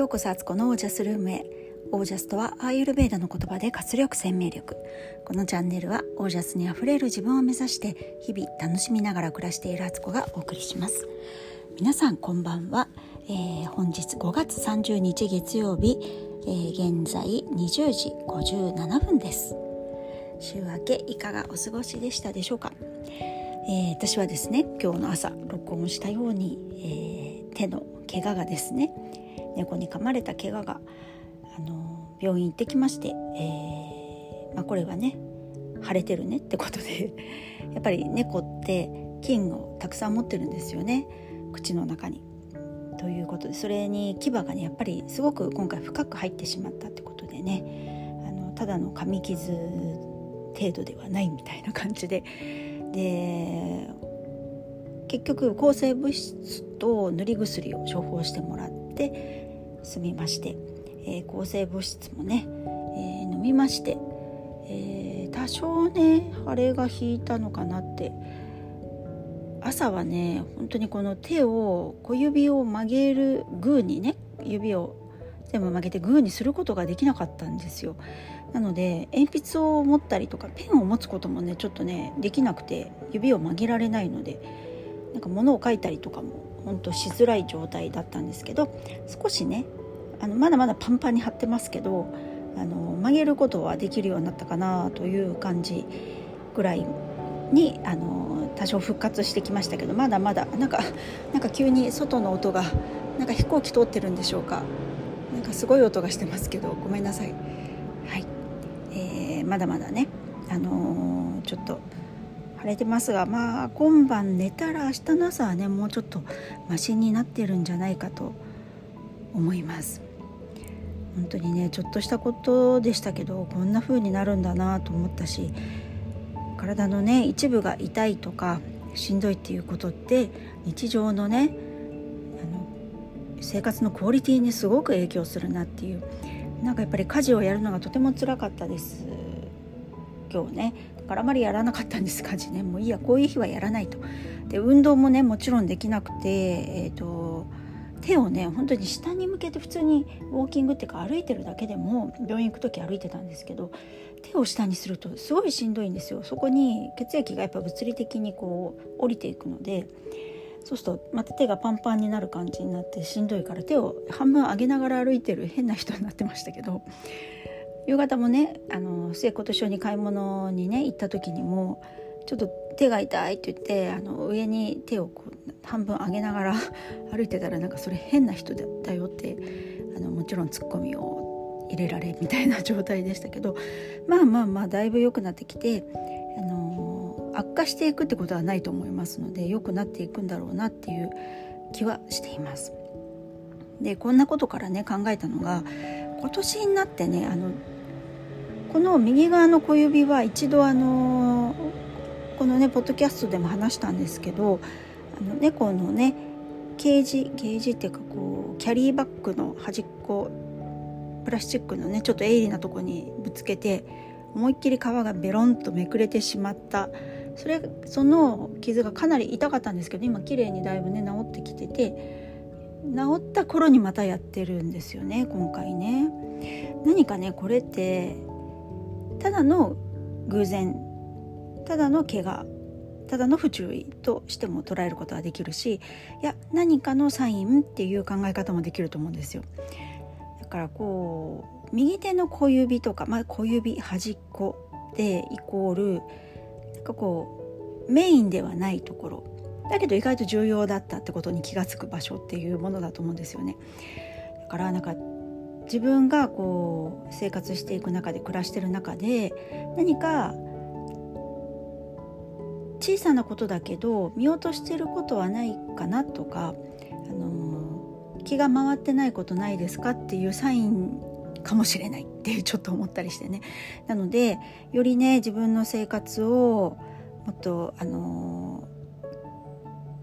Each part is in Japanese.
ようこそアツコのオージャスルームへ。オージャスとはアーユルベーダの言葉で活力生命力。このチャンネルはオージャスにあふれる自分を目指して日々楽しみながら暮らしているアツコがお送りします。皆さんこんばんは、えー、本日5月30日月曜日、えー、現在20時57分です。週明けいかがお過ごしでしたでしょうか、えー、私はですね今日の朝録音したように、え手の怪我がですね猫に噛まれた怪我があの病院行ってきまして、えー、まあ、これはね腫れてるねってことで やっぱり猫って菌をたくさん持ってるんですよね口の中に。ということでそれに牙がねやっぱりすごく今回深く入ってしまったってことでねあのただの噛み傷程度ではないみたいな感じでで結局抗生物質と塗り薬を処方してもらって済みまして、えー、抗生物質もね、えー、飲みまして、えー、多少ね腫れが引いたのかなって。朝はね本当にこの手を小指を曲げるグーにね指を全部曲げてグーにすることができなかったんですよ。なので鉛筆を持ったりとかペンを持つこともねちょっとねできなくて指を曲げられないのでなんか物を書いたりとかも本当しづらい状態だったんですけど少しねあのまだまだパンパンに張ってますけどあの曲げることはできるようになったかなという感じぐらいにあの多少復活してきましたけどまだまだなんかなんか急に外の音がなんか飛行機通ってるんでしょうか。なんかすごい音がしてますけどごめんなさい。はい、えー、まだまだねあのー、ちょっと晴れてますがまあ今晩寝たら明日の朝はねもうちょっとマシになってるんじゃないかと思います。本当にねちょっとしたことでしたけどこんな風になるんだなと思ったし体のね一部が痛いとかしんどいっていうことって日常のねあの生活のクオリティにすごく影響するなっていうなんかやっぱり家事をやるのがとても辛かったです。今日ね。からあまりやらなかったんです家事ね。もういいやこういう日はやらないと。で運動もねもちろんできなくてえっ、ー、と手をね本当に下に向けて普通にウォーキングっていうか歩いてるだけでも病院行く時歩いてたんですけど手を下にするとすごいしんどいんですよ。そこに血液がやっぱ物理的にこう降りていくのでそうするとまた手がパンパンになる感じになってしんどいから手を半分上げながら歩いてる変な人になってましたけど夕方もねあの末子と一緒に買い物にね行った時にもちょっと手が痛いって言ってあの上に手をこう半分上げながら 歩いてたらなんかそれ変な人だったよってあのもちろんツッコミを入れられみたいな状態でしたけどまあまあまあだいぶ良くなってきてあの悪化していくってことはないと思いますので良くなっていくんだろうなっていう気はしています。でこんなことからね考えたのが今年になってねあのこの右側の小指は一度あのこのねポッドキャストでも話したんですけどあの猫のねケージケージっていうかこうキャリーバッグの端っこプラスチックのねちょっと鋭利なとこにぶつけて思いっきり皮がベロンとめくれてしまった。それその傷がかなり痛かったんですけど今綺麗にだいぶね治ってきてて治った頃にまたやってるんですよね今回ね。何かねこれってただの偶然ただの怪我ただの不注意としても捉えることができるしいや何かのサインっていう考え方もできると思うんですよ。だからこう右手の小指とか、まあ、小指端っこでイコールなんかこうメインではないところだけど意外と重要だったってことに気が付く場所っていうものだと思うんですよね。だからなんか自分がこう生活していく中で暮らしてる中で何か小さなことだけど見落としてることはないかなとか、あの気が回ってないことないですかっていうサインかもしれないってちょっと思ったりしてね。なのでよりね自分の生活をもっと、あの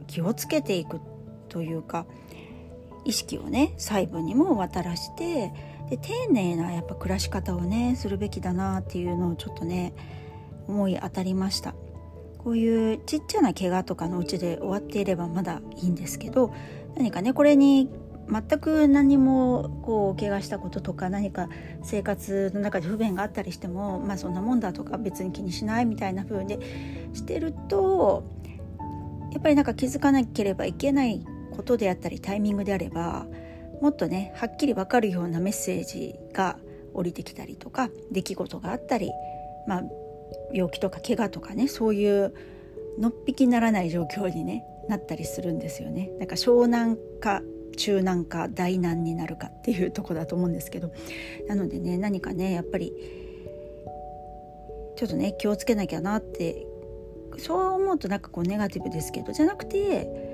気をつけていくというか意識をね細部にも渡らしてで丁寧なやっぱ暮らし方をねするべきだなっていうのをちょっとね思い当たりました。こういうちっちゃな怪我とかのうちで終わっていればまだいいんですけど何かねこれに全く何もこう怪我したこととか何か生活の中で不便があったりしてもまあそんなもんだとか別に気にしないみたいな風にしてるとやっぱりなんか気づかなければいけないことであったりタイミングであればもっとねはっきり分かるようなメッセージが降りてきたりとか出来事があったり、まあ、病気とか怪我とかねそういうのっぴきならない状況に、ね、なったりするんですよね。なんか湘南か中難か大難になるかっていうとこだと思うんですけどなのでね何かねやっぱりちょっとね気をつけなきゃなってそう思うとなんかこうネガティブですけどじゃなくて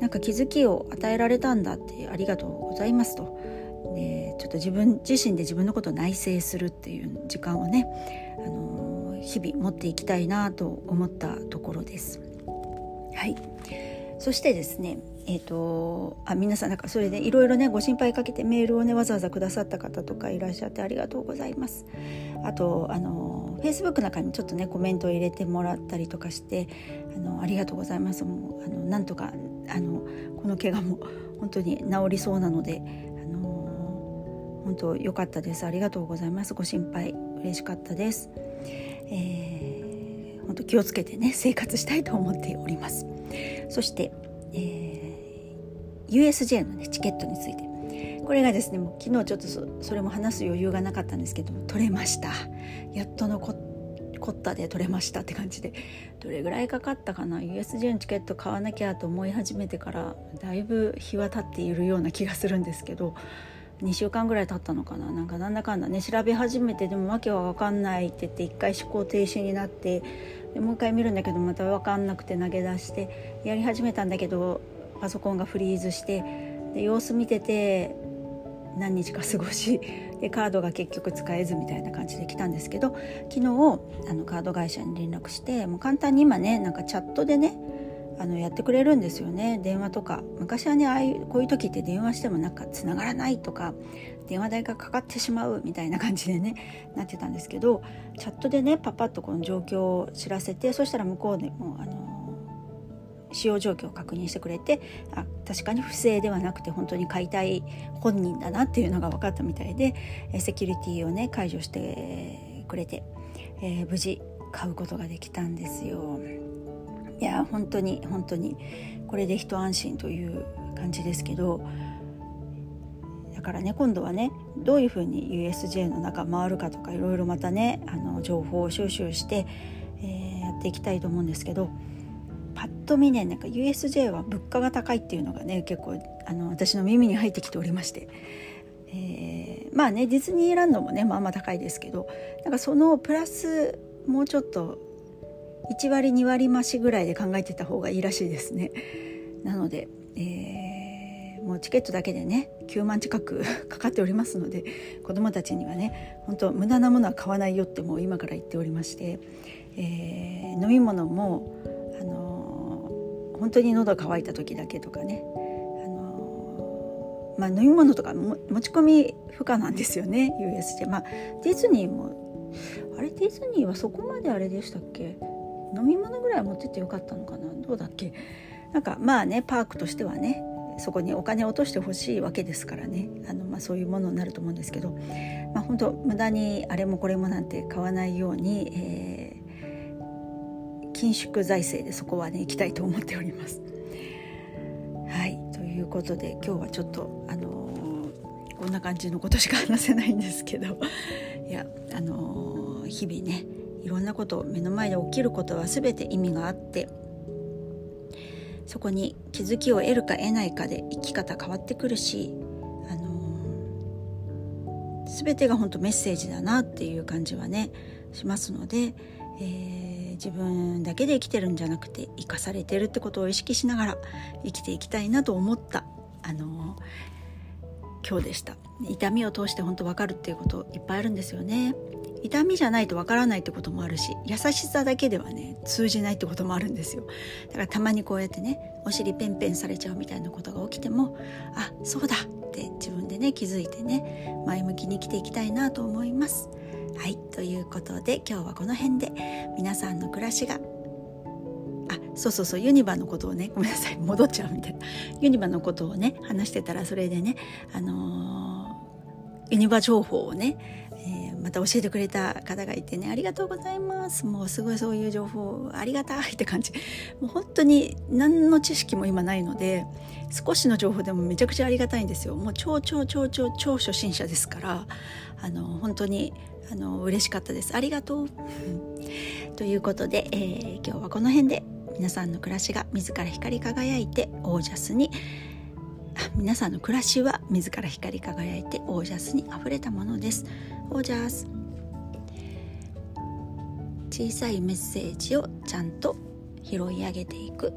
なんか気づきを与えられたんだってありがとうございますと。でちょっと自分自身で自分のことを内省するっていう時間をね、あの日々持っていきたいなと思ったところです。はいそしてですねえーと、あ皆さんなんかそれでいろいろねご心配かけてメールをねわざわざくださった方とかいらっしゃってありがとうございます。あとあのフェイスブックの中にちょっとねコメントを入れてもらったりとかしてあのありがとうございますもうあのなんとかあのこの怪我も 本当に治りそうなのであの本当良かったですありがとうございますご心配嬉しかったです。えー、本当気をつけてね生活したいと思っております。そして、えー USJ の、ね、チケットについてこれがですねもう昨日ちょっとそれも話す余裕がなかったんですけど取れました。やっとのこコッタで取れましたって感じでどれぐらいかかったかな？USJ のチケット買わなきゃと思い始めてからだいぶ日は経っているような気がするんですけど2週間ぐらい経ったのかな？なんかなんだかんだね調べ始めてでも訳は分かんないって言って一回思考停止になってでもう一回見るんだけどまた分かんなくて投げ出してやり始めたんだけどパソコンがフリーズしてで様子見てて何日か過ごしでカードが結局使えずみたいな感じで来たんですけど昨日あのカード会社に連絡してもう簡単に今ねなんかチャットでねあのやってくれるんですよね。電話とか昔はねああいうこういう時って電話してもなんか繋がらないとか電話代がかかってしまうみたいな感じでねなってたんですけどチャットでねパパッとこの状況を知らせてそしたら向こうでもあの使用状況を確認してくれてあ確かに不正ではなくて本当に買いたい本人だなっていうのが分かったみたいでセキュリティをね解除してくれて、えー、無事買うことができたんですよ。いや本当に本当にこれで一安心という感じですけどだからね今度はねどういうふうに USJ の中回るかとかいろいろまたねあの情報を収集して、えー、やっていきたいと思うんですけどパッと見ねなんか USJ は物価が高いっていうのがね結構あの私の耳に入ってきておりまして、えー、まあねディズニーランドもねまあまあ高いですけどなんかそのプラスもうちょっと1割2割増しぐらいで考えてた方がいいらしいですね。なので、えー、もうチケットだけでね9万近くかかっておりますので子どもたちにはね本当無駄なものは買わないよってもう今から言っておりまして、えー、飲み物も本当に喉乾いた時だけとかね。あの、まあ、飲み物とか持ち込み不可なんですよね USJ。まあ、ディズニーもあれディズニーはそこまであれでしたっけ？飲み物ぐらい持ってってよかったのかな？どうだっけ？なんかまあねパークとしてはねそこにお金を落としてほしいわけですからね。あの、まあ、そういうものになると思うんですけど、まあ、本当無駄にあれもこれもなんて買わないように、え緊縮財政でそこはね行きたいと思っております。はいということで今日はちょっとあのー、こんな感じのことしか話せないんですけどいやあのー、日々ねいろんなこと目の前で起きることは全て意味があってそこに気づきを得るか得ないかで生き方変わってくるし、あのー、全てが本当メッセージだなっていう感じはねしますので、えー自分だけで生きてるんじゃなくて生かされてるってことを意識しながら生きていきたいなと思った。あの今日でした。痛みを通して本当分かるっていうこといっぱいあるんですよね。痛みじゃないと分からないってこともあるし優しさだけではね通じないってこともあるんですよ。だからたまにこうやってねお尻ペンペンされちゃうみたいなことが起きてもあそうだって自分でね気づいてね前向きに生きていきたいなと思います。はいということで今日はこの辺で。皆さんの暮らしがあそうそうそうユニバのことをねごめんなさい戻っちゃうみたいな。ユニバのことをね話してたらそれでねあのー、ユニバ情報をね、えー、また教えてくれた方がいてねありがとうございます。もうすごいそういう情報ありがたいって感じ。もう本当に何の知識も今ないので少しの情報でもめちゃくちゃありがたいんですよ。もう超超超超超初心者ですからあの本当にあの嬉しかったです。ありがとう。ということで、えー、今日はこの辺で皆さんの暮らしが自ら光り輝いてオージャスに皆さんの暮らしは自ら光り輝いてオージャスにあふれたものです。オージャス。小さいメッセージをちゃんと拾い上げていく。